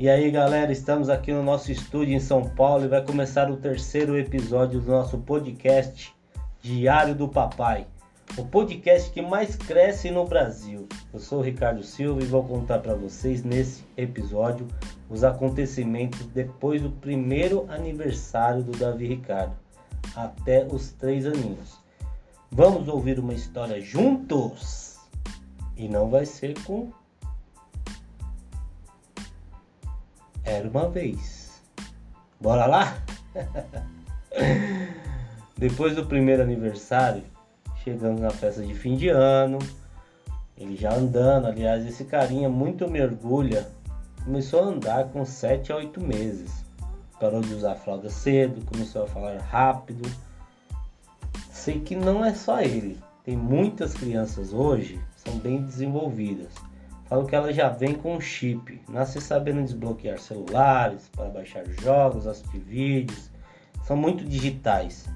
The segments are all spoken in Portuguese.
E aí galera, estamos aqui no nosso estúdio em São Paulo e vai começar o terceiro episódio do nosso podcast Diário do Papai, o podcast que mais cresce no Brasil. Eu sou o Ricardo Silva e vou contar para vocês nesse episódio os acontecimentos depois do primeiro aniversário do Davi Ricardo, até os três aninhos. Vamos ouvir uma história juntos? E não vai ser com Era uma vez. Bora lá? Depois do primeiro aniversário, chegamos na festa de fim de ano. Ele já andando, aliás, esse carinha muito me orgulha. Começou a andar com 7 a 8 meses. Parou de usar fralda cedo, começou a falar rápido. Sei que não é só ele. Tem muitas crianças hoje são bem desenvolvidas Falo que ela já vem com chip, nasce sabendo desbloquear celulares para baixar jogos, assistir vídeos, são muito digitais.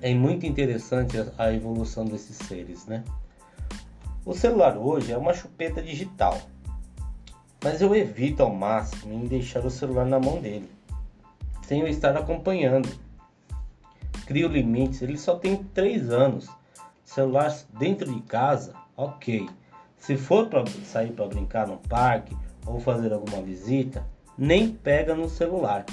É muito interessante a evolução desses seres, né? O celular hoje é uma chupeta digital, mas eu evito ao máximo em deixar o celular na mão dele, sem eu estar acompanhando. Crio limites, ele só tem 3 anos. Celular dentro de casa, ok se for para sair para brincar no parque ou fazer alguma visita, nem pega no celular.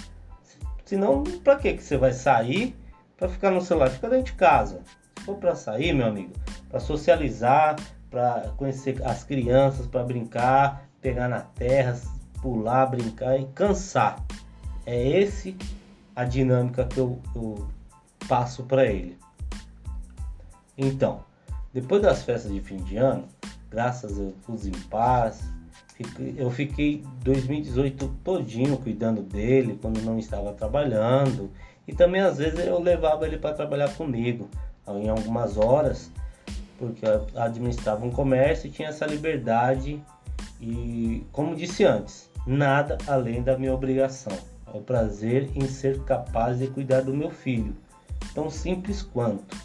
Senão, para que que você vai sair para ficar no celular? Fica dentro de casa. Se for para sair, meu amigo, para socializar, para conhecer as crianças, para brincar, pegar na terra, pular, brincar e cansar. É esse a dinâmica que eu, eu passo para ele. Então, depois das festas de fim de ano, graças a Deus em paz. Eu fiquei 2018 todinho cuidando dele quando não estava trabalhando. E também às vezes eu levava ele para trabalhar comigo em algumas horas porque eu administrava um comércio e tinha essa liberdade. E como disse antes nada além da minha obrigação. É o prazer em ser capaz de cuidar do meu filho tão simples quanto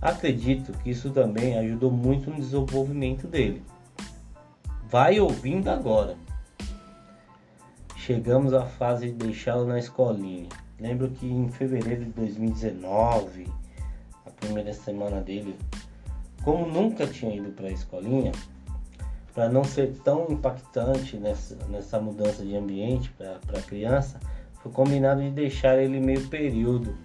Acredito que isso também ajudou muito no desenvolvimento dele. Vai ouvindo agora. Chegamos à fase de deixá-lo na escolinha. Lembro que em fevereiro de 2019, a primeira semana dele, como nunca tinha ido para a escolinha, para não ser tão impactante nessa, nessa mudança de ambiente para a criança, foi combinado de deixar ele meio período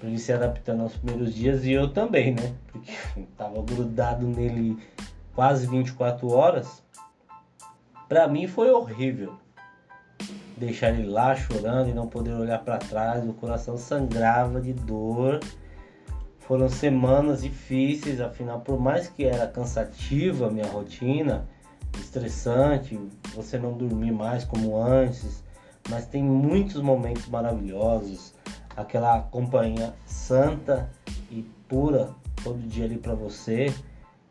para ele se adaptando aos primeiros dias e eu também, né? Porque tava grudado nele quase 24 horas. Para mim foi horrível deixar ele lá chorando e não poder olhar para trás, o coração sangrava de dor. Foram semanas difíceis, afinal, por mais que era cansativa a minha rotina, estressante, você não dormir mais como antes, mas tem muitos momentos maravilhosos aquela companhia santa e pura todo dia ali para você,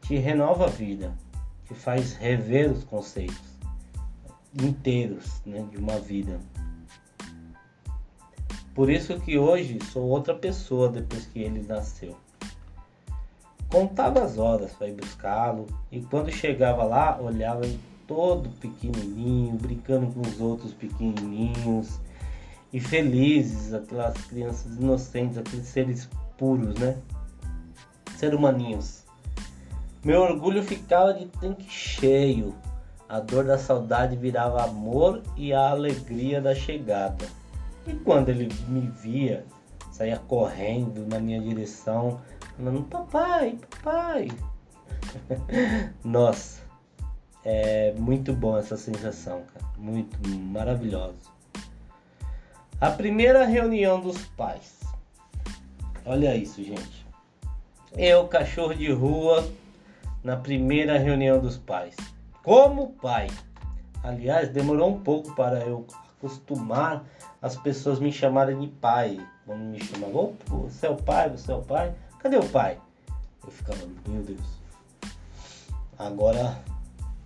te renova a vida, te faz rever os conceitos inteiros né, de uma vida. Por isso que hoje sou outra pessoa depois que ele nasceu. Contava as horas para ir buscá-lo e quando chegava lá olhava ele todo pequenininho, brincando com os outros pequenininhos, e felizes, aquelas crianças inocentes, aqueles seres puros, né? Ser humaninhos. Meu orgulho ficava de tanque cheio. A dor da saudade virava amor e a alegria da chegada. E quando ele me via, saía correndo na minha direção, falando: Papai, papai. Nossa, é muito bom essa sensação, cara. Muito maravilhoso. A primeira reunião dos pais. Olha isso, gente. Eu, cachorro de rua, na primeira reunião dos pais. Como pai. Aliás, demorou um pouco para eu acostumar as pessoas me chamarem de pai. Quando me chamavam, oh, você é o pai, você é o pai. Cadê o pai? Eu ficava, meu Deus. Agora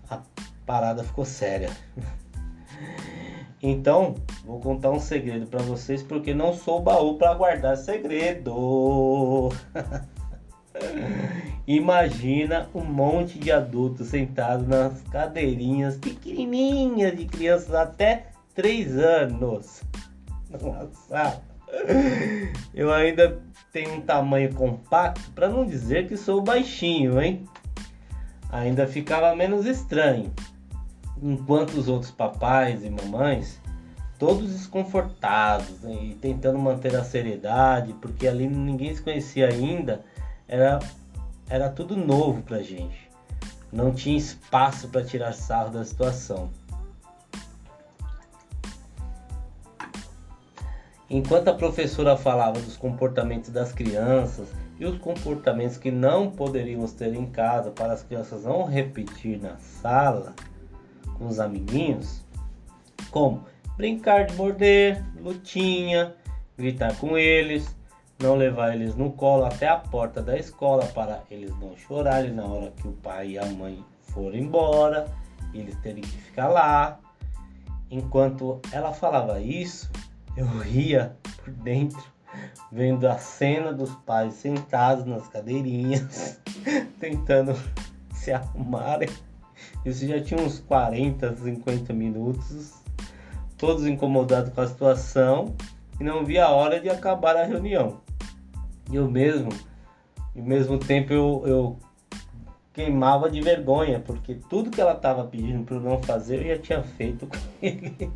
a parada ficou séria. Então, vou contar um segredo para vocês porque não sou baú para guardar segredo. Imagina um monte de adultos sentados nas cadeirinhas pequenininhas de crianças até 3 anos. Nossa, eu ainda tenho um tamanho compacto, para não dizer que sou baixinho, hein? Ainda ficava menos estranho. Enquanto os outros papais e mamães, todos desconfortados né, e tentando manter a seriedade, porque ali ninguém se conhecia ainda, era, era tudo novo pra gente. Não tinha espaço para tirar sarro da situação. Enquanto a professora falava dos comportamentos das crianças e os comportamentos que não poderíamos ter em casa para as crianças não repetir na sala com os amiguinhos, como brincar de morder, lutinha, gritar com eles, não levar eles no colo até a porta da escola para eles não chorarem na hora que o pai e a mãe forem embora, eles terem que ficar lá. Enquanto ela falava isso, eu ria por dentro, vendo a cena dos pais sentados nas cadeirinhas, tentando se arrumarem. Isso já tinha uns 40, 50 minutos, todos incomodados com a situação e não via a hora de acabar a reunião. E eu mesmo, ao mesmo tempo eu, eu queimava de vergonha, porque tudo que ela estava pedindo para eu não fazer eu já tinha feito com ele.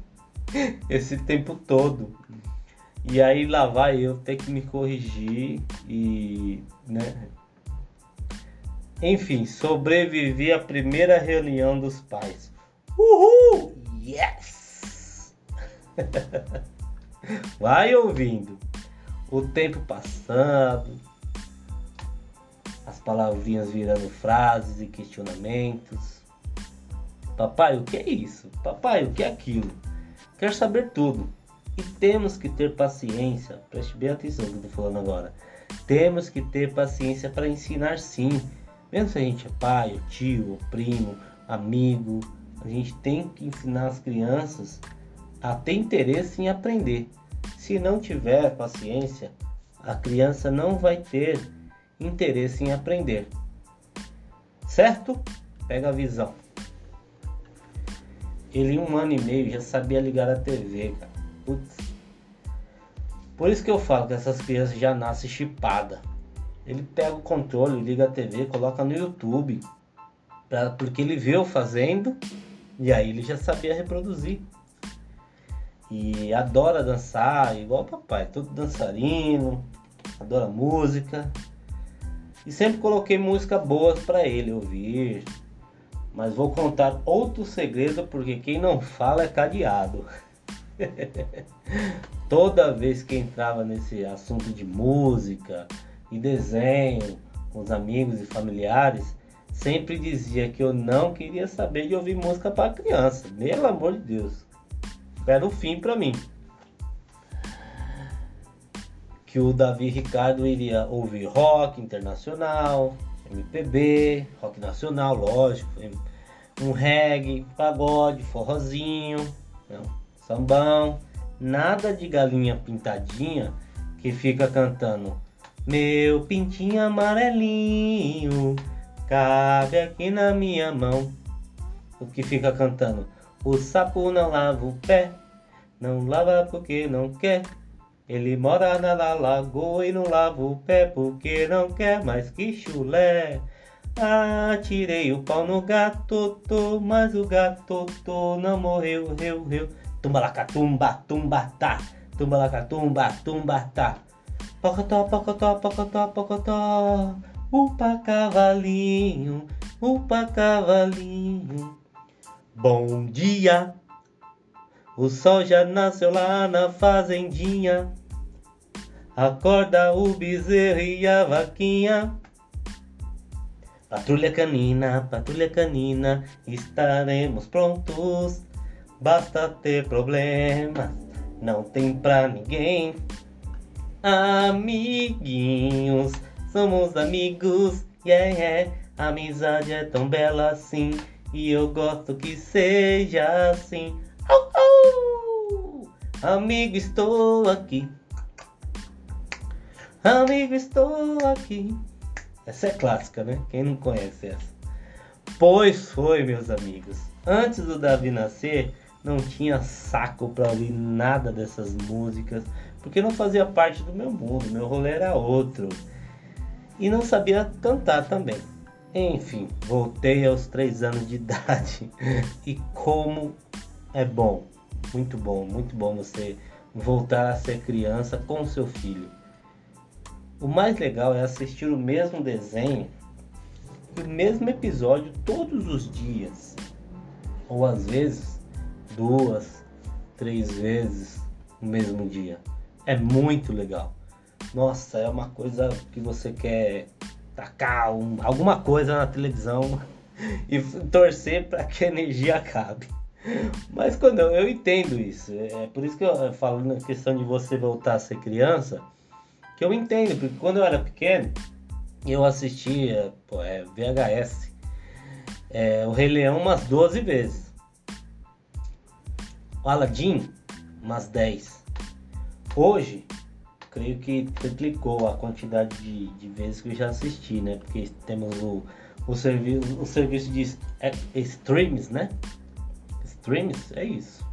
esse tempo todo. E aí lá vai eu ter que me corrigir e, né? Enfim, sobrevivi à primeira reunião dos pais. Uhul! Yes! vai ouvindo. O tempo passando, as palavrinhas virando frases e questionamentos. Papai, o que é isso? Papai, o que é aquilo? quer saber tudo. E temos que ter paciência, preste bem atenção no que eu estou falando agora. Temos que ter paciência para ensinar sim. Mesmo se a gente é pai, tio, primo, amigo, a gente tem que ensinar as crianças a ter interesse em aprender. Se não tiver paciência, a criança não vai ter interesse em aprender. Certo? Pega a visão. Ele um ano e meio já sabia ligar a TV, cara. Putz. Por isso que eu falo que essas crianças já nascem chipada. Ele pega o controle, liga a TV, coloca no YouTube. Pra, porque ele viu fazendo e aí ele já sabia reproduzir. E adora dançar, igual o papai, todo dançarino, adora música. E sempre coloquei música boas para ele ouvir, mas vou contar outro segredo porque quem não fala é cadeado. Toda vez que entrava nesse assunto de música e desenho com os amigos e familiares, sempre dizia que eu não queria saber de ouvir música para criança. Pelo amor de Deus. Era o fim para mim. Que o Davi Ricardo iria ouvir rock internacional, MPB, rock nacional, lógico, um reggae, pagode, forrozinho, não, sambão, nada de galinha pintadinha que fica cantando meu pintinho amarelinho cabe aqui na minha mão. O que fica cantando o sapo não lava o pé, não lava porque não quer. Ele mora na lagoa e não lava o pé porque não quer mais que chulé. Atirei o pau no gato, tô, mas o gato tô, não morreu, reu, reu. Tumba lá, tumba, tá. Tumba lá, tumba, tumba, tá. Pocotó, pocotó, pocotó, pocotó. Upa cavalinho, upa cavalinho. Bom dia. O sol já nasceu lá na fazendinha. Acorda o bezerro e a vaquinha. Patrulha canina, patrulha canina, estaremos prontos. Basta ter problemas, não tem pra ninguém. Amiguinhos, somos amigos, yeah, yeah. Amizade é tão bela assim, e eu gosto que seja assim. Amigo, estou aqui. Amigo, estou aqui. Essa é clássica, né? Quem não conhece essa? Pois foi, meus amigos. Antes do Davi nascer, não tinha saco para ouvir nada dessas músicas, porque não fazia parte do meu mundo, meu rolê era outro. E não sabia cantar também. Enfim, voltei aos três anos de idade. E como é bom, muito bom, muito bom você voltar a ser criança com seu filho. O mais legal é assistir o mesmo desenho, o mesmo episódio todos os dias, ou às vezes duas, três vezes no mesmo dia. É muito legal. Nossa, é uma coisa que você quer tacar um, alguma coisa na televisão e torcer para que a energia acabe. Mas quando eu, eu, entendo isso, é por isso que eu falo na questão de você voltar a ser criança, que eu entendo, porque quando eu era pequeno, eu assistia pô, é, VHS, é, o Rei Leão umas 12 vezes, o Aladdin umas 10. Hoje, creio que triplicou a quantidade de, de, vezes que eu já assisti, né? Porque temos o, o, servi o serviço de é, streams, né? Streams, é isso.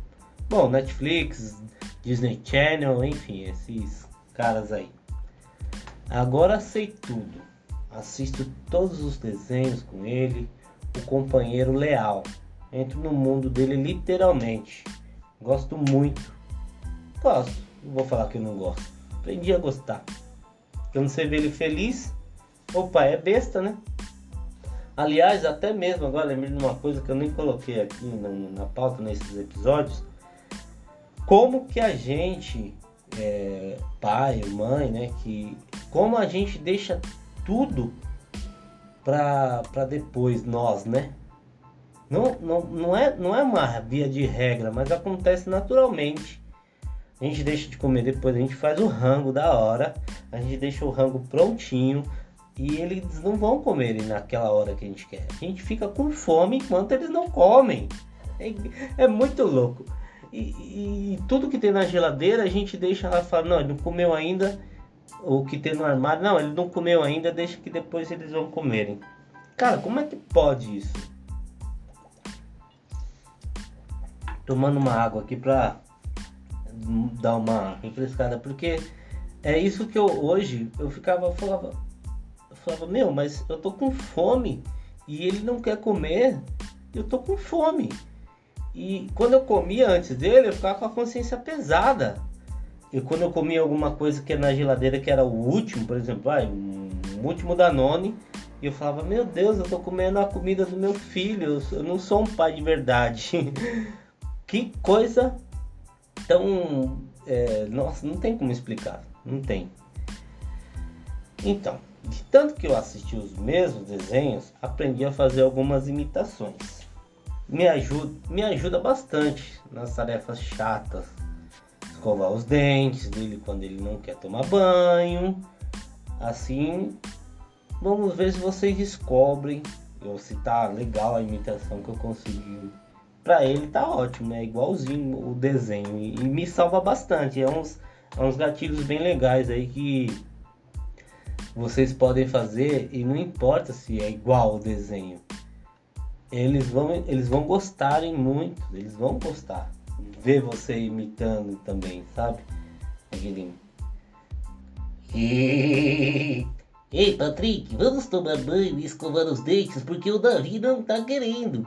Bom, Netflix, Disney Channel, enfim, esses caras aí. Agora sei tudo. Assisto todos os desenhos com ele, o companheiro leal. Entro no mundo dele literalmente. Gosto muito. Gosto. Vou falar que eu não gosto. Aprendi a gostar. Quando você vê ele feliz, opa, é besta, né? Aliás, até mesmo agora lembrei de uma coisa que eu nem coloquei aqui na, na pauta nesses episódios. Como que a gente, é, pai, mãe, né, que como a gente deixa tudo para depois nós, né? Não, não, não, é, não é uma via de regra, mas acontece naturalmente. A gente deixa de comer depois, a gente faz o rango da hora, a gente deixa o rango prontinho e eles não vão comer naquela hora que a gente quer. A gente fica com fome enquanto eles não comem. É, é muito louco. E, e, tudo que tem na geladeira a gente deixa lá falar, não, ele não comeu ainda. O que tem no armário, não, ele não comeu ainda, deixa que depois eles vão comerem. Cara, como é que pode isso? Tomando uma água aqui pra dar uma refrescada, porque é isso que eu hoje eu ficava falava, eu falava, meu, mas eu tô com fome e ele não quer comer, eu tô com fome. E quando eu comia antes dele, eu ficava com a consciência pesada. E quando eu comia alguma coisa que é na geladeira que era o último, por exemplo, ah, um último Danone, e eu falava, meu Deus, eu tô comendo a comida do meu filho, eu não sou um pai de verdade. que coisa então, é, nossa, não tem como explicar, não tem. Então, de tanto que eu assisti os mesmos desenhos, aprendi a fazer algumas imitações. Me ajuda, me ajuda bastante nas tarefas chatas. Escovar os dentes dele quando ele não quer tomar banho. Assim, vamos ver se vocês descobrem ou se tá legal a imitação que eu consegui para ele tá ótimo, né? Igualzinho o desenho. E, e me salva bastante. É uns, é uns gatilhos bem legais aí que vocês podem fazer e não importa se é igual o desenho. Eles vão, eles vão gostarem muito, eles vão gostar. Ver você imitando também, sabe? Aquele... Ei, Patrick, vamos tomar banho e escovar os dentes porque o Davi não tá querendo.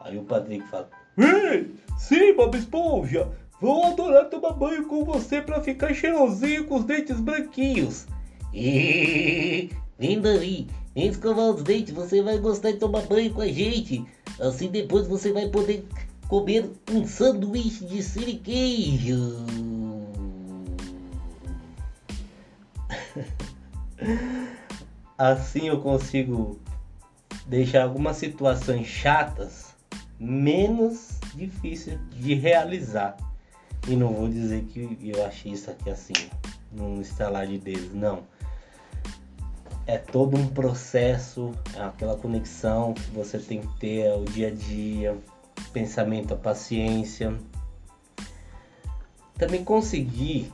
Aí o Patrick fala: Ei, sim, Bob Esponja, vou adorar tomar banho com você pra ficar cheirosinho com os dentes branquinhos. E... Vem, Davi, vem escovar os dentes, você vai gostar de tomar banho com a gente. Assim depois você vai poder comer um sanduíche de siriqueijo. assim eu consigo deixar algumas situações chatas menos difícil de realizar. E não vou dizer que eu achei isso aqui assim, num instalar de dedos, não. É todo um processo, é aquela conexão que você tem que ter é o dia a dia, pensamento, a paciência. Também consegui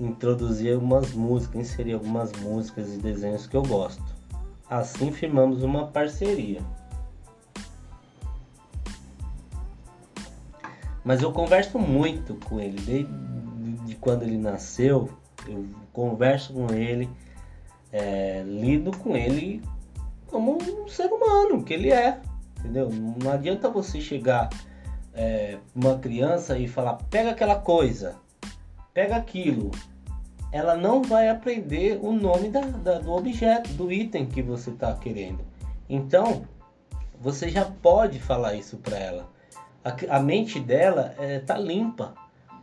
introduzir algumas músicas, inserir algumas músicas e desenhos que eu gosto. assim firmamos uma parceria. Mas eu converso muito com ele, desde de quando ele nasceu, eu converso com ele, é, lido com ele como um ser humano que ele é, entendeu? Não adianta você chegar é, uma criança e falar, pega aquela coisa, pega aquilo. Ela não vai aprender o nome da, da, do objeto, do item que você está querendo. Então, você já pode falar isso para ela. A, a, mente dela é, limpa.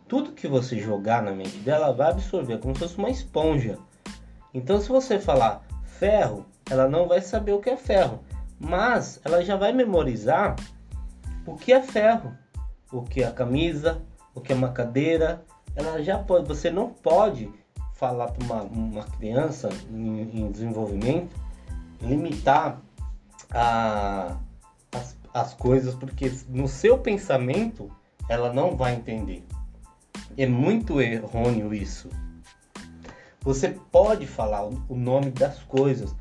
Tudo que você jogar na mente dela vai absorver, como se fosse uma esponja. Então, se você falar ferro, ela não vai saber o que é ferro, mas ela já vai memorizar o que é ferro, o que é camisa, o que é uma cadeira. Ela já pode, você não pode falar para uma, uma, criança em, em, desenvolvimento limitar a, as, as coisas, porque no seu pensamento ela não vai entender. É muito errôneo isso. Você pode falar o nome das coisas.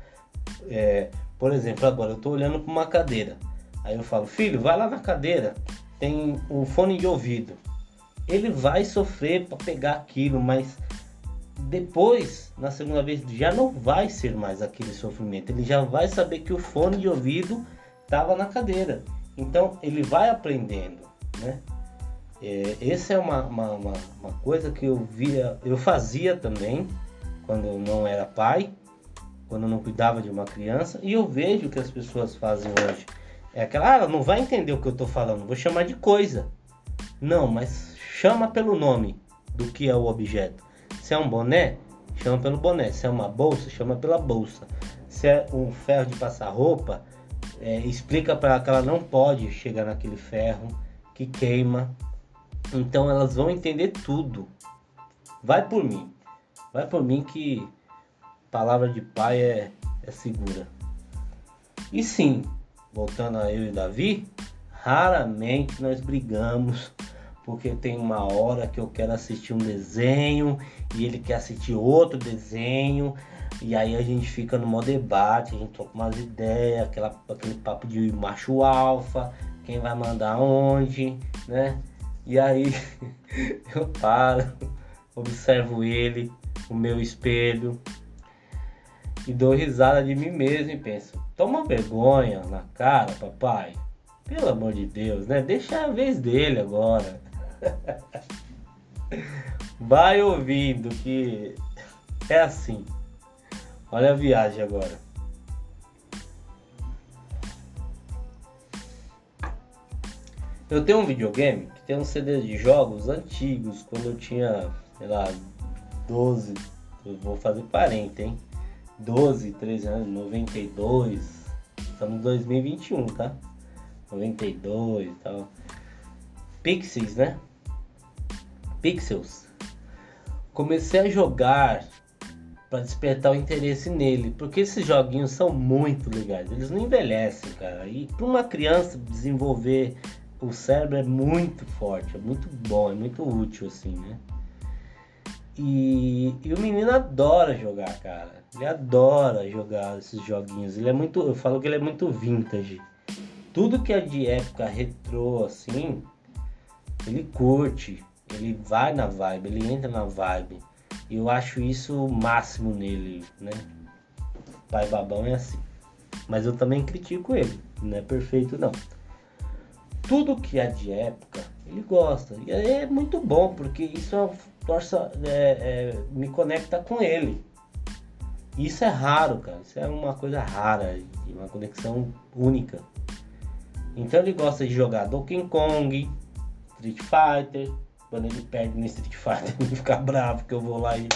É, por exemplo, agora eu estou olhando para uma cadeira. Aí eu falo, filho, vai lá na cadeira, tem um fone de ouvido. Ele vai sofrer para pegar aquilo, mas depois, na segunda vez, já não vai ser mais aquele sofrimento. Ele já vai saber que o fone de ouvido estava na cadeira. Então ele vai aprendendo, né? É, essa é uma, uma, uma, uma, coisa que eu via, eu fazia também quando eu não era pai, quando eu não cuidava de uma criança, e eu vejo que as pessoas fazem hoje. É aquela, ah, ela não vai entender o que eu estou falando, vou chamar de coisa. Não, mas chama pelo nome do que é o objeto. Se é um boné, chama pelo boné. Se é uma bolsa, chama pela bolsa. Se é um ferro de passar roupa, é, explica para ela que ela não pode chegar naquele ferro que queima. Então elas vão entender tudo. Vai por mim. Vai por mim que palavra de pai é, é segura. E sim, voltando a eu e Davi, raramente nós brigamos porque tem uma hora que eu quero assistir um desenho e ele quer assistir outro desenho e aí a gente fica no maior debate, a gente troca umas ideias, aquela, aquele papo de macho alfa, quem vai mandar onde, né? E aí eu paro, observo ele, o meu espelho e dou risada de mim mesmo e penso: toma vergonha na cara, papai. Pelo amor de Deus, né? Deixa a vez dele agora. Vai ouvindo que é assim. Olha a viagem agora. Eu tenho um videogame que tem um CD de jogos antigos, quando eu tinha, sei lá, 12, eu vou fazer 40, hein? 12, 13 anos, 92, estamos em 2021, tá? 92 e tal. Pixies, né? Pixels. Comecei a jogar para despertar o interesse nele, porque esses joguinhos são muito legais. Eles não envelhecem, cara. E para uma criança desenvolver o cérebro é muito forte, é muito bom, é muito útil assim, né? E, e, o menino adora jogar, cara. Ele adora jogar esses joguinhos. Ele é muito, eu falo que ele é muito vintage. Tudo que é de época retrô assim, ele curte, ele vai na vibe, ele entra na vibe. Eu acho isso o máximo nele, né? Pai babão é assim. Mas eu também critico ele, não é perfeito não. Tudo que é de época, ele gosta. E é muito bom, porque isso é torça, é, é, me conecta com ele. Isso é raro, cara. Isso é uma coisa rara, uma conexão única. Então ele gosta de jogar Donkey Kong, Street Fighter. Quando ele perde no Street Fighter, ele fica bravo que eu vou lá e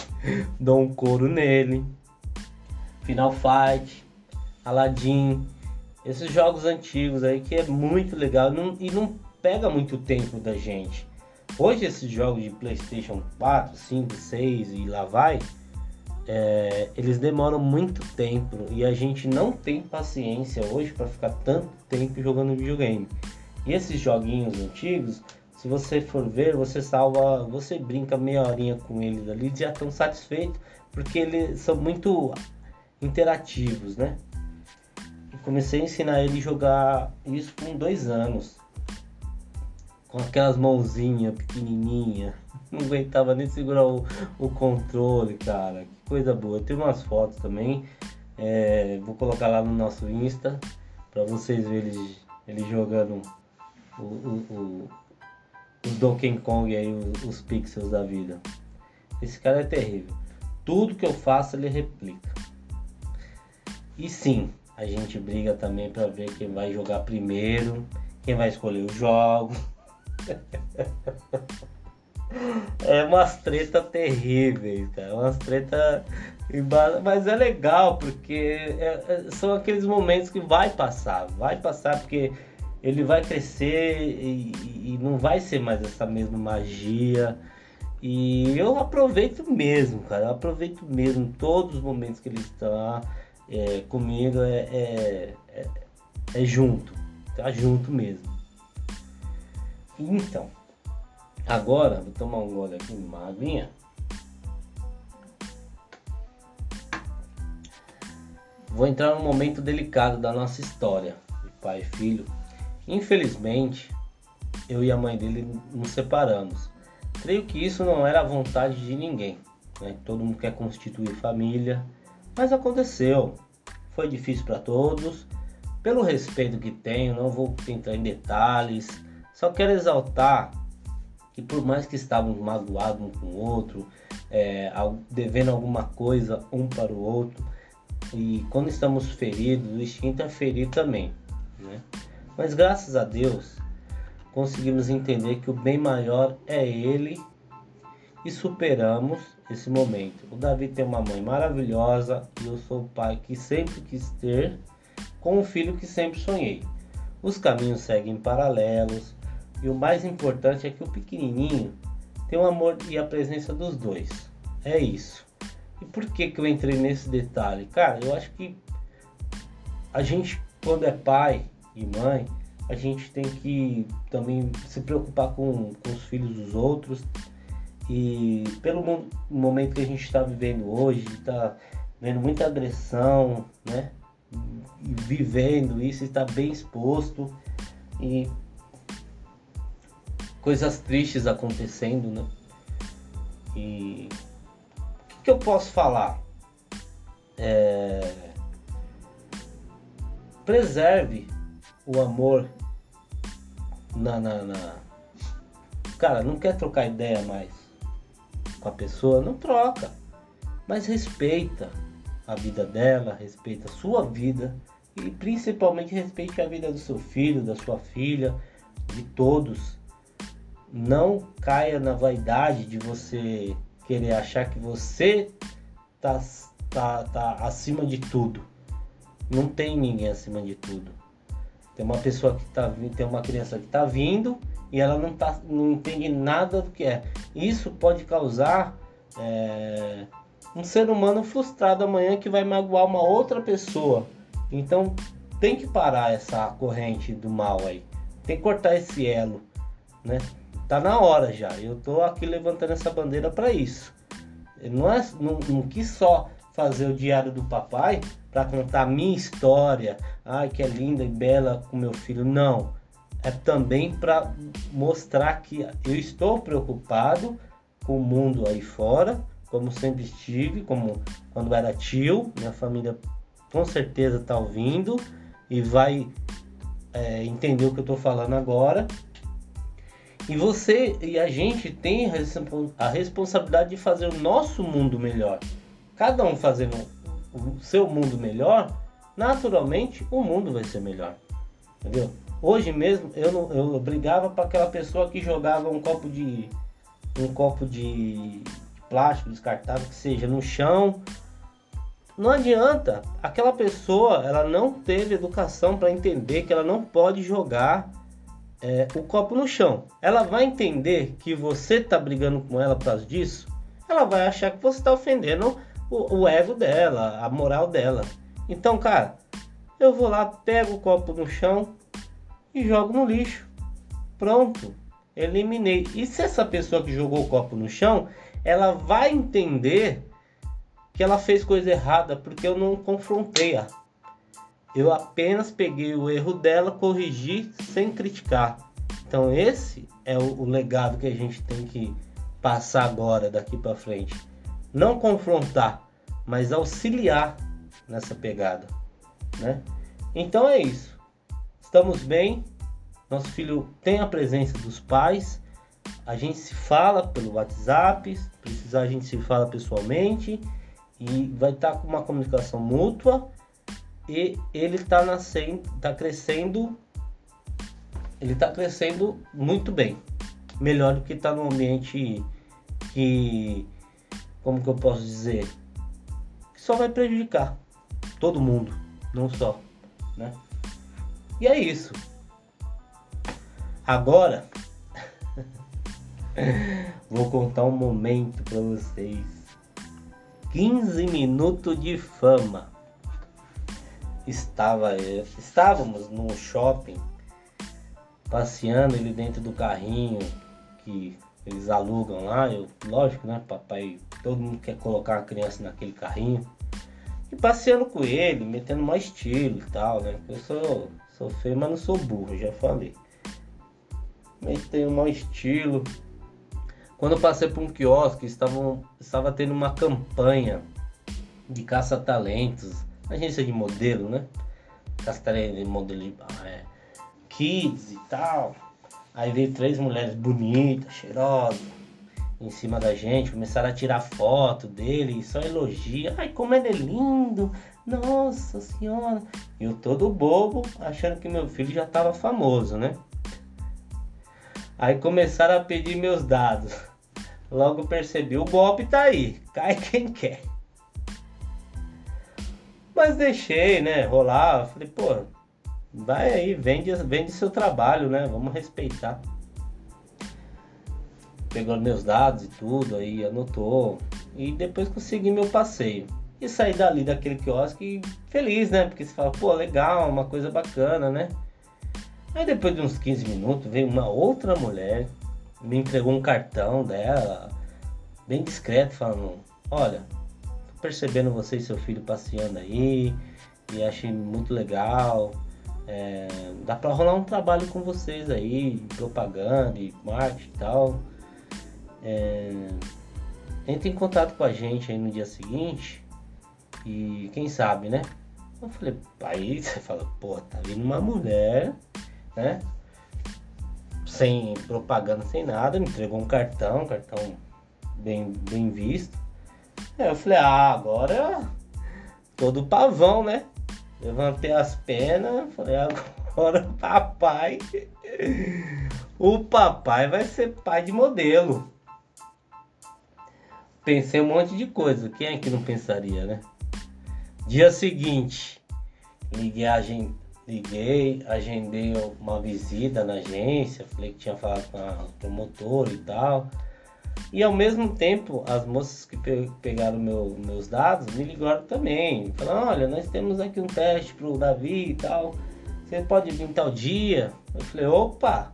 dou um couro nele. Final Fight, Aladdin, esses jogos antigos aí que é muito legal não, e não pega muito tempo da gente. Hoje esses jogos de PlayStation 4, 5, 6 e lá vai, é, eles demoram muito tempo e a gente não tem paciência hoje para ficar tanto tempo jogando videogame. E esses joguinhos antigos, se você for ver, você salva, você brinca meia horinha com eles ali já estão satisfeitos porque eles são muito interativos, né? comecei a ensinar ele a jogar isso com dois anos. Com aquelas mãozinhas pequenininhas. Não aguentava nem segurar o, o controle, cara. Que coisa boa. Tem umas fotos também. É, vou colocar lá no nosso Insta para vocês verem ele, ele jogando o, o, o, os Donkey Kong aí, os, pixels da vida. Esse cara é terrível. Tudo que eu faço ele replica. E sim, a gente briga também para ver quem vai jogar primeiro, quem vai escolher o jogo. é umas treta terríveis, cara. Umas treta. Mas é legal, porque é, é, são aqueles momentos que vai passar. Vai passar porque ele vai crescer e, e não vai ser mais essa mesma magia. E eu aproveito mesmo, cara. Eu aproveito mesmo todos os momentos que ele está é, comigo é, é, é, é, junto, tá junto mesmo. Então, agora vou tomar um gole aqui numa aguinha. Vou entrar num momento delicado da nossa história, de pai e filho. Infelizmente, eu e a mãe dele nos separamos. Creio que isso não era a vontade de ninguém. Né? Todo mundo quer constituir família, mas aconteceu. Foi difícil para todos. Pelo respeito que tenho, não vou entrar em detalhes. Só quero exaltar que por mais que estávamos magoados um com o outro, é, devendo alguma coisa um para o outro, e quando estamos feridos, o instinto é ferir também. Né? Mas graças a Deus, conseguimos entender que o bem maior é Ele e superamos esse momento. O Davi tem uma mãe maravilhosa e eu sou o pai que sempre quis ter, com o filho que sempre sonhei. Os caminhos seguem paralelos e o mais importante é que o pequenininho tem o amor e a presença dos dois. É isso. E por que, que eu entrei nesse detalhe? Cara, eu acho que a gente, quando é pai e mãe, a gente tem que também se preocupar com, com os filhos dos outros, e pelo momento que a gente está vivendo hoje, está vendo muita agressão, né? E vivendo isso, está bem exposto e coisas tristes acontecendo, né? E o que, que eu posso falar? É... Preserve o amor na, na, na, Cara, não quer trocar ideia mais com a pessoa, não troca. Mas respeita a vida dela, respeita a sua vida e principalmente respeite a vida do seu filho, da sua filha, de todos. Não caia na vaidade de você querer achar que você tá, tá, tá acima de tudo. Não tem ninguém acima de tudo. Tem uma pessoa que tá tem uma criança que tá vindo e ela não, tá, não entende nada do que é. Isso pode causar é, um ser humano frustrado amanhã que vai magoar uma outra pessoa. Então tem que parar essa corrente do mal aí. Tem que cortar esse elo, né? Tá na hora já. Eu tô aqui levantando essa bandeira para isso. não, é, não, não só fazer o diário do papai para contar a minha história, ai que é linda e bela com meu filho. Não é também para mostrar que eu estou preocupado com o mundo aí fora, como sempre estive, como quando era tio, minha família com certeza está ouvindo e vai é, entender o que eu estou falando agora. E você e a gente tem a responsabilidade de fazer o nosso mundo melhor. Cada um fazendo o seu mundo melhor, naturalmente o mundo vai ser melhor. Entendeu? Hoje mesmo eu, não, eu brigava para aquela pessoa que jogava um copo de um copo de plástico descartável que seja no chão. Não adianta, aquela pessoa ela não teve educação para entender que ela não pode jogar é, o copo no chão. Ela vai entender que você está brigando com ela por causa disso. Ela vai achar que você está ofendendo o, o ego dela, a moral dela. Então, cara, eu vou lá, pego o copo no chão, e jogo no lixo. Pronto, eliminei. E se essa pessoa que jogou o copo no chão, ela vai entender que ela fez coisa errada porque eu não confrontei-a. Eu apenas peguei o erro dela, corrigi sem criticar. Então esse é o, o legado que a gente tem que passar agora daqui para frente. Não confrontar, mas auxiliar nessa pegada, né? Então é isso. Estamos bem. Nosso filho tem a presença dos pais. A gente se fala pelo WhatsApp, se precisar a gente se fala pessoalmente e vai estar tá com uma comunicação mútua e ele está nascendo, está crescendo, ele está crescendo muito bem, melhor do que está no ambiente que, como que eu posso dizer, que só vai prejudicar todo mundo, não só, né? E é isso. Agora vou contar um momento para vocês. 15 minutos de fama estava, estávamos no shopping passeando ele dentro do carrinho que eles alugam lá. Eu, lógico, né? Papai, todo mundo quer colocar a criança naquele carrinho. E passeando com ele, metendo mais estilo e tal, né? Eu sou, sou feio, mas não sou burro, já falei. Metendo mais estilo. Quando eu passei por um quiosque, estavam, estava tendo uma campanha de caça-talentos agência de modelo, né? De modelo de é, kids e tal. Aí veio três mulheres bonitas, cheirosas, em cima da gente, começaram a tirar foto dele, só elogia. Ai, como ele é lindo! Nossa senhora! Eu todo bobo, achando que meu filho já estava famoso, né? Aí começaram a pedir meus dados. Logo percebi, o golpe tá aí, cai quem quer. Mas deixei, né, rolar. Falei, pô, vai aí, vende, vende seu trabalho, né? Vamos respeitar. Pegou meus dados e tudo, aí anotou. E depois consegui meu passeio. E saí dali daquele quiosque feliz, né? Porque você fala, pô, legal, uma coisa bacana, né? Aí depois de uns 15 minutos veio uma outra mulher, me entregou um cartão dela, bem discreto, falando, olha, percebendo você e seu filho passeando aí e achei muito legal. É, dá para rolar um trabalho com vocês aí, propaganda e marketing e tal. É, entre em contato com a gente aí no dia seguinte e quem sabe, né? Eu falei, aí você fala, pô, tá vindo uma mulher, né? Sem propaganda, sem nada, me entregou um cartão, cartão bem, bem visto. Aí eu falei, ah, agora todo pavão, né? Levantei as penas, falei, agora o papai. O papai vai ser pai de modelo. Pensei um monte de coisa. Quem é que não pensaria, né? Dia seguinte, liguei, liguei agendei uma visita na agência. Falei que tinha falado com a promotora e tal. E ao mesmo tempo, as moças que pe pegaram meu, meus dados me ligaram também. Falaram, olha, nós temos aqui um teste pro Davi e tal. Você pode vir tal dia? Eu falei, opa,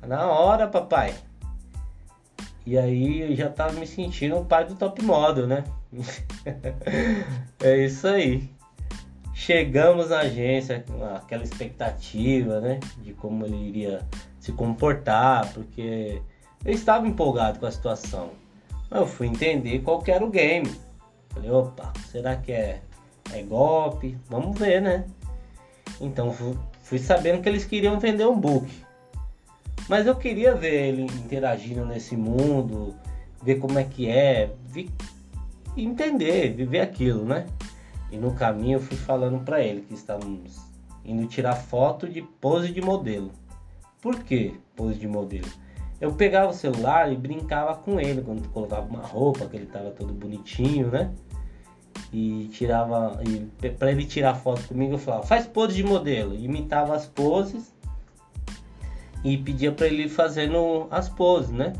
tá na hora, papai. E aí eu já tava me sentindo o pai do top model, né? é isso aí. Chegamos na agência, aquela expectativa, né? De como ele iria se comportar, porque eu estava empolgado com a situação. Mas eu fui entender qual era o game. Falei, opa, será que é, é golpe? Vamos ver, né? Então fui, fui sabendo que eles queriam vender um book. Mas eu queria ver ele interagindo nesse mundo, ver como é que é, vi, entender, viver aquilo, né? E no caminho eu fui falando para ele que estávamos indo tirar foto de pose de modelo. Por que pose de modelo? Eu pegava o celular e brincava com ele quando colocava uma roupa que ele tava todo bonitinho, né? E tirava, e para ele tirar foto comigo, eu falava, faz pose de modelo, imitava as poses e pedia para ele fazendo as poses, né?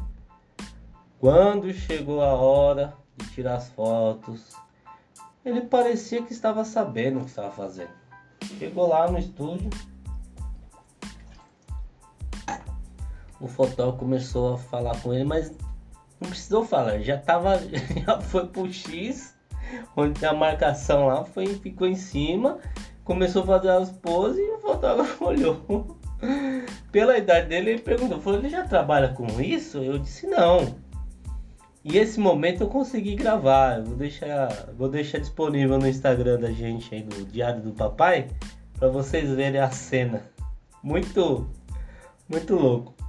Quando chegou a hora de tirar as fotos, ele parecia que estava sabendo o que estava fazendo. Chegou lá no estúdio, o fotógrafo começou a falar com ele, mas não precisou falar, já tava, já foi pro X, onde a marcação lá, foi, ficou em cima, começou a fazer as poses e o fotógrafo olhou. Pela idade dele, ele perguntou: falou, ele já trabalha com isso? Eu disse: não. E esse momento eu consegui gravar. Eu vou deixar, vou deixar disponível no Instagram da gente aí, do Diário do Papai, para vocês verem a cena. Muito, muito louco.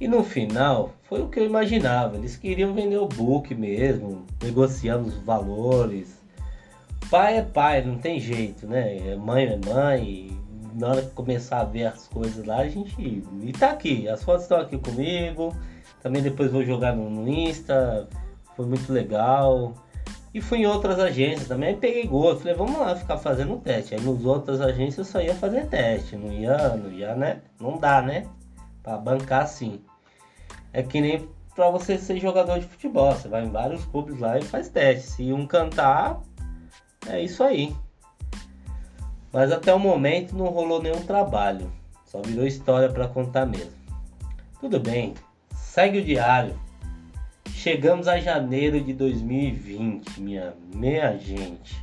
E no final, foi o que eu imaginava. Eles queriam vender o book mesmo, negociando os valores. Pai é pai, não tem jeito, né? Mãe é mãe. Na hora que começar a ver as coisas lá, a gente. E tá aqui, as fotos estão aqui comigo. Também depois vou jogar no, no Insta. Foi muito legal. E fui em outras agências também, peguei gosto. Falei, vamos lá ficar fazendo teste. Aí nos outras agências eu só ia fazer teste. Não ia, não ia, né? Não dá, né? Pra bancar assim. É que nem para você ser jogador de futebol. Você vai em vários clubes lá e faz teste. Se um cantar, é isso aí. Mas até o momento não rolou nenhum trabalho. Só virou história para contar mesmo. Tudo bem, segue o diário. Chegamos a janeiro de 2020, minha meia gente.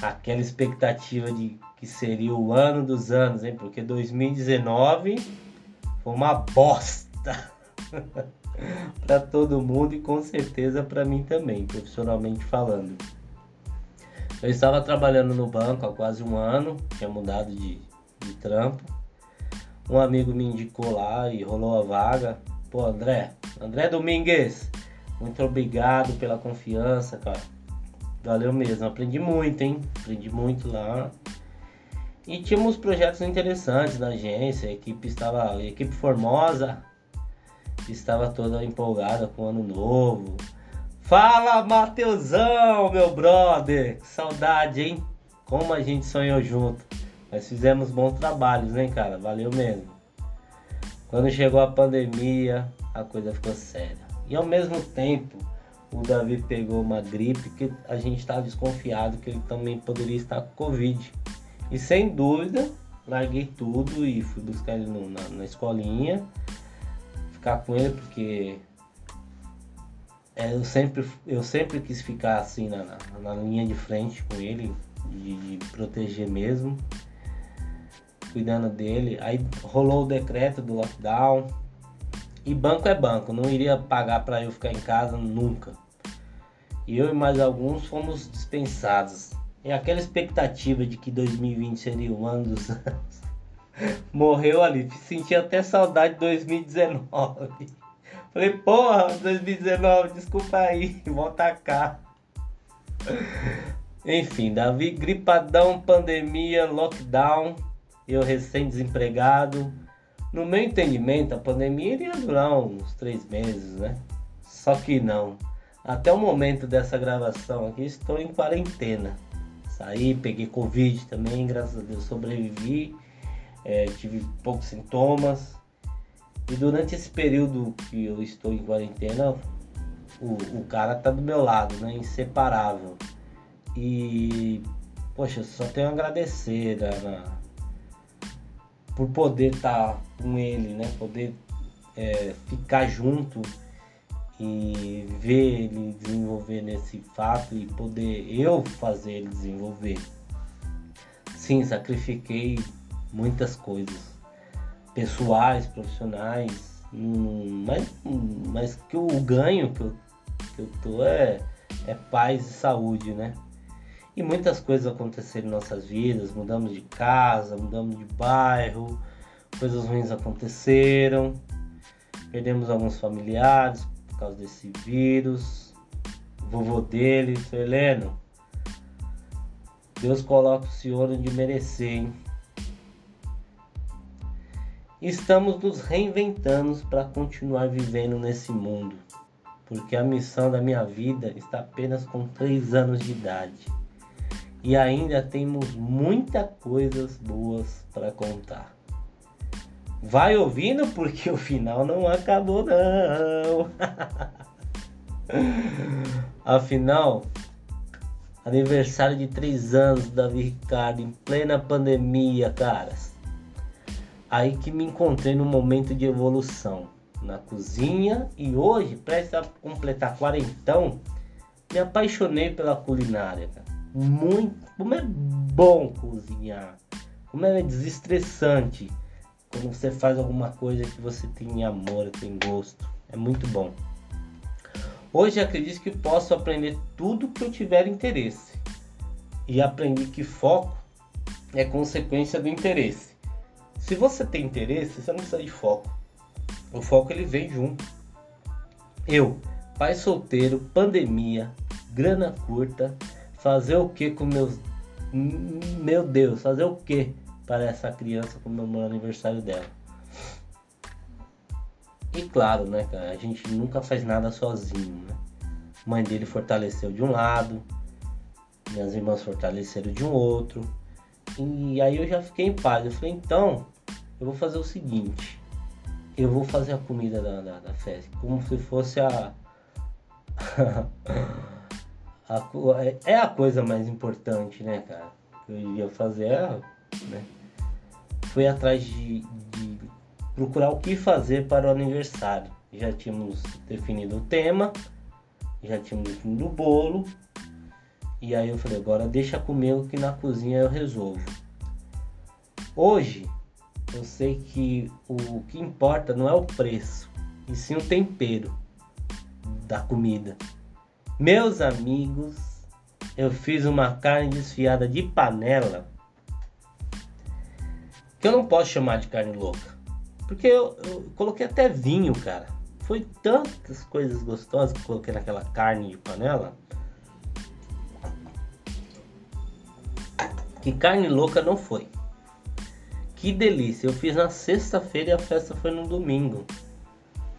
Aquela expectativa de que seria o ano dos anos, hein? Porque 2019 foi uma bosta. para todo mundo e com certeza para mim também, profissionalmente falando. Eu estava trabalhando no banco há quase um ano, tinha mudado de, de trampo. Um amigo me indicou lá e rolou a vaga. Pô, André, André Domingues, muito obrigado pela confiança, cara. Valeu mesmo, aprendi muito, hein? Aprendi muito lá. E tínhamos projetos interessantes na agência, a equipe estava, a equipe formosa, estava toda empolgada com o ano novo. Fala, Mateusão, meu brother! Saudade, hein? Como a gente sonhou junto. Nós fizemos bons trabalhos, hein, cara? Valeu mesmo. Quando chegou a pandemia, a coisa ficou séria. E ao mesmo tempo, o Davi pegou uma gripe que a gente estava desconfiado que ele também poderia estar com Covid. E sem dúvida, larguei tudo e fui buscar ele no, na, na escolinha ficar com ele porque é, eu, sempre, eu sempre quis ficar assim na, na, linha de frente com ele, de, de, proteger mesmo, cuidando dele. Aí rolou o decreto do lockdown. E banco é banco, não iria pagar para eu ficar em casa nunca. E eu e mais alguns fomos dispensados. E aquela expectativa de que 2020 seria o ano dos morreu ali. Senti até saudade de 2019. Falei, porra, 2019, desculpa aí, volta cá. Enfim, Davi gripadão, pandemia, lockdown, eu recém-desempregado. No meu entendimento, a pandemia iria durar uns três meses, né? Só que não. Até o momento dessa gravação aqui, estou em quarentena. Saí, peguei Covid também, graças a Deus sobrevivi é, tive poucos sintomas. E durante esse período que eu estou em quarentena, o, o cara tá do meu lado, né? Inseparável. E, poxa, só tenho a agradecer né, por poder estar tá com ele, né? Poder é, ficar junto e ver ele desenvolver nesse fato e poder eu fazer ele desenvolver. Sim, sacrifiquei muitas coisas pessoais, profissionais, mas, mas que o ganho que eu, que eu tô é, é paz e saúde, né? E muitas coisas aconteceram em nossas vidas, mudamos de casa, mudamos de bairro, coisas ruins aconteceram, perdemos alguns familiares por causa desse vírus, o vovô dele, seu Heleno. Deus coloca o senhor onde merecer, hein? Estamos nos reinventando para continuar vivendo nesse mundo, porque a missão da minha vida está apenas com 3 anos de idade e ainda temos muitas coisas boas para contar. Vai ouvindo porque o final não acabou não. Afinal, aniversário de 3 anos Davi Ricardo em plena pandemia, caras aí que me encontrei no momento de evolução na cozinha e hoje, prestes a completar quarentão, me apaixonei pela culinária. Muito, como é bom cozinhar. Como é desestressante quando você faz alguma coisa que você tem amor, tem gosto. É muito bom. Hoje acredito que posso aprender tudo que eu tiver interesse. E aprendi que foco é consequência do interesse. Se você tem interesse, você não precisa de foco. O foco ele vem junto. Eu, pai solteiro, pandemia, grana curta, fazer o que com meus. Meu Deus, fazer o que para essa criança comemorar o aniversário dela? E claro, né, cara, a gente nunca faz nada sozinho, né? Mãe dele fortaleceu de um lado, minhas irmãs fortaleceram de um outro. E aí eu já fiquei em paz. Eu falei, então, eu vou fazer o seguinte. Eu vou fazer a comida da, da, da festa. Como se fosse a, a, É a coisa mais importante, né, cara? Eu iria fazer, é, né? Foi atrás de, de procurar o que fazer para o aniversário. Já tínhamos definido o tema, já tínhamos definido o bolo. E aí eu falei, agora deixa comigo que na cozinha eu resolvo. Hoje eu sei que o que importa não é o preço, e sim o tempero da comida. Meus amigos, eu fiz uma carne desfiada de panela que eu não posso chamar de carne louca, porque eu, eu coloquei até vinho, cara. Foi tantas coisas gostosas que coloquei naquela carne de panela. Que carne louca não foi. Que delícia! Eu fiz na sexta-feira e a festa foi no domingo.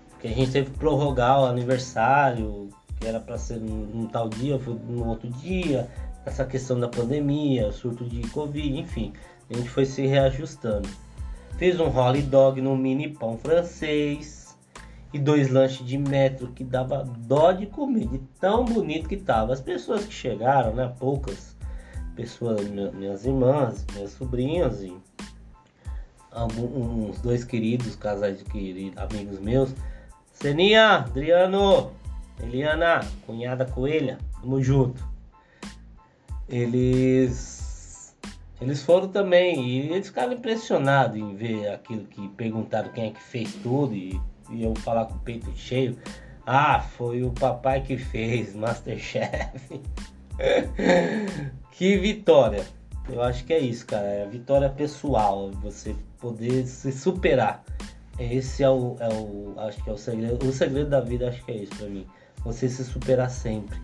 Porque a gente teve que prorrogar o aniversário, que era para ser num, tal dia, foi no outro dia. Essa questão da pandemia, surto de Covid, enfim. A gente foi se reajustando. Fiz um hot dog no mini pão francês e dois lanches de metro que dava dó de comer, de tão bonito que tava. As pessoas que chegaram, né, poucas pessoas, minhas irmãs, minhas sobrinhas e uns dois queridos casais de amigos meus. Seninha, Adriano, Eliana, cunhada Coelha, tamo junto. Eles eles foram também e eles ficaram impressionados em ver aquilo que perguntaram quem é que fez tudo e, e eu falar com o peito cheio. Ah, foi o papai que fez Masterchef. que vitória! Eu acho que é isso, cara. É a vitória pessoal, você poder se superar. Esse é o, é o, acho que é o segredo. O segredo da vida, acho que é isso para mim. Você se superar sempre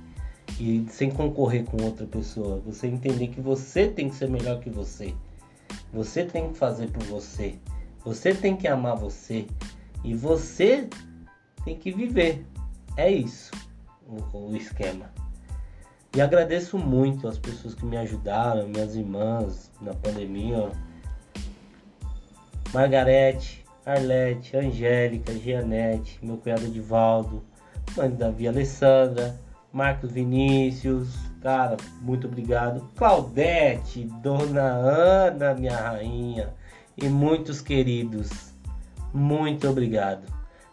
e sem concorrer com outra pessoa. Você entender que você tem que ser melhor que você. Você tem que fazer por você. Você tem que amar você e você tem que viver. É isso o, o esquema. E agradeço muito as pessoas que me ajudaram, minhas irmãs na pandemia. Margarete, Arlete, Angélica, Gianete, meu cunhado Edivaldo, mãe Davi Alessandra, Marcos Vinícius, cara, muito obrigado. Claudete, Dona Ana, minha rainha, e muitos queridos, muito obrigado.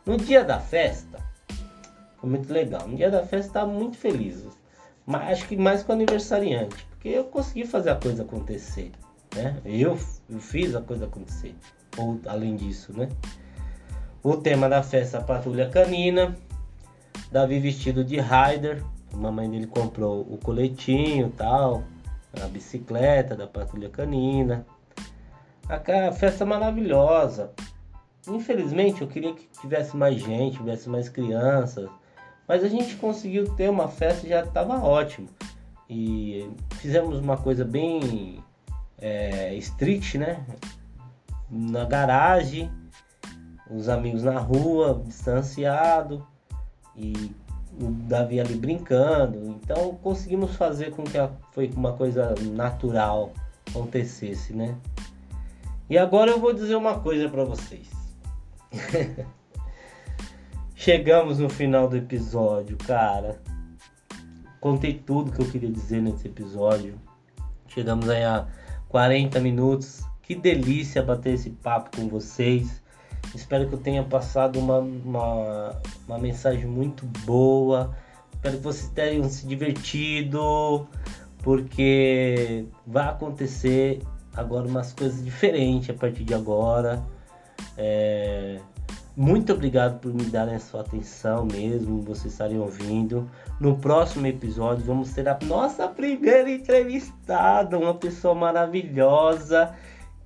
No dia da festa, foi muito legal. No dia da festa, estava muito feliz mas acho que mais com o aniversariante, porque eu consegui fazer a coisa acontecer, né? Eu, eu fiz a coisa acontecer, ou além disso, né? O tema da festa a Patrulha Canina, Davi vestido de Rider, a mamãe dele comprou o coletinho tal, a bicicleta da Patrulha Canina. A festa maravilhosa. Infelizmente eu queria que tivesse mais gente, tivesse mais crianças, mas a gente conseguiu ter uma festa já estava ótimo. E fizemos uma coisa bem é, street, né? Na garagem, os amigos na rua, distanciado e o Davi ali brincando. Então conseguimos fazer com que a, foi uma coisa natural acontecesse, né? E agora eu vou dizer uma coisa para vocês. Chegamos no final do episódio, cara. Contei tudo que eu queria dizer nesse episódio. Chegamos aí a 40 minutos. Que delícia bater esse papo com vocês. Espero que eu tenha passado uma, uma, uma mensagem muito boa. Espero que vocês tenham se divertido, porque vai acontecer agora umas coisas diferentes a partir de agora. É, muito obrigado por me darem a sua atenção mesmo, vocês estarem ouvindo. No próximo episódio vamos ter a nossa primeira entrevistada, uma pessoa maravilhosa,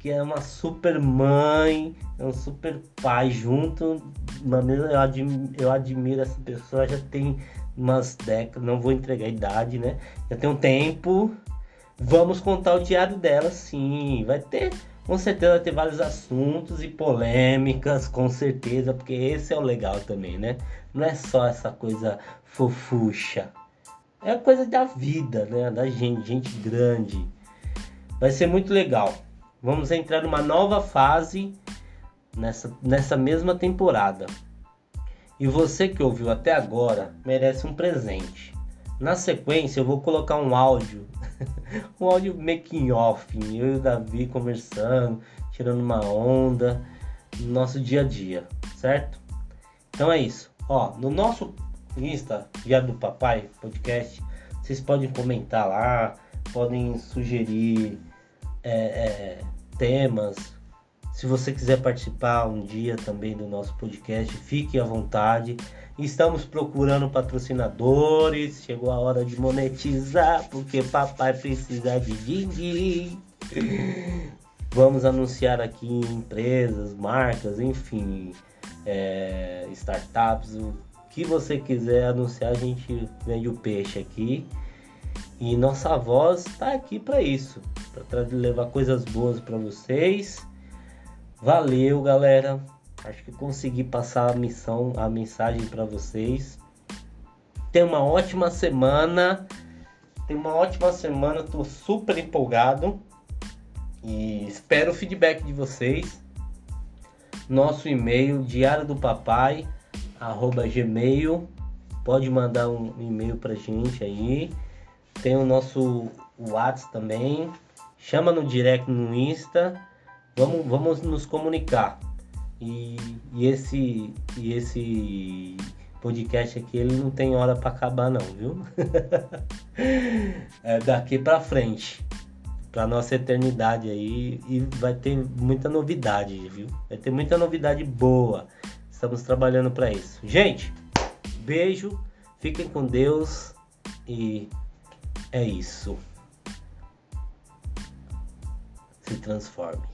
que é uma super mãe, é um super pai junto. Eu admiro, eu admiro essa pessoa, já tem umas décadas, não vou entregar a idade, né? Já tem um tempo. Vamos contar o diário dela, sim. Vai ter, com certeza, vai ter vários assuntos e polêmicas, com certeza, porque esse é o legal também, né? Não é só essa coisa fofucha. É a coisa da vida, né? Da gente, gente grande. Vai ser muito legal. Vamos entrar numa nova fase nessa, nessa mesma temporada. E você que ouviu até agora merece um presente. Na sequência eu vou colocar um áudio, um áudio making off, eu e o Davi conversando, tirando uma onda no nosso dia a dia, certo? Então é isso. Ó, no nosso Insta, Diário do Papai Podcast, vocês podem comentar lá, podem sugerir é, é, temas, se você quiser participar um dia também do nosso podcast, fique à vontade. Estamos procurando patrocinadores. Chegou a hora de monetizar, porque papai precisa de din-din. Vamos anunciar aqui empresas, marcas, enfim, é, startups, o que você quiser anunciar, a gente vende o peixe aqui. E nossa voz está aqui para isso, para levar coisas boas para vocês Valeu, galera. Acho que consegui passar a missão, a mensagem para vocês. Tenha uma ótima semana. Tenha uma ótima semana. Tô super empolgado e espero o feedback de vocês. Nosso e-mail diário do papai gmail. Pode mandar um e-mail pra gente aí. Tem o nosso WhatsApp também. Chama no direct no Insta vamos, vamos nos comunicar. E, e, esse, e esse podcast aqui ele não tem hora para acabar não, viu? é daqui para frente, para nossa eternidade aí e vai ter muita novidade, viu? Vai ter muita novidade boa. Estamos trabalhando para isso. Gente, beijo, fiquem com Deus e é isso. Se transforme.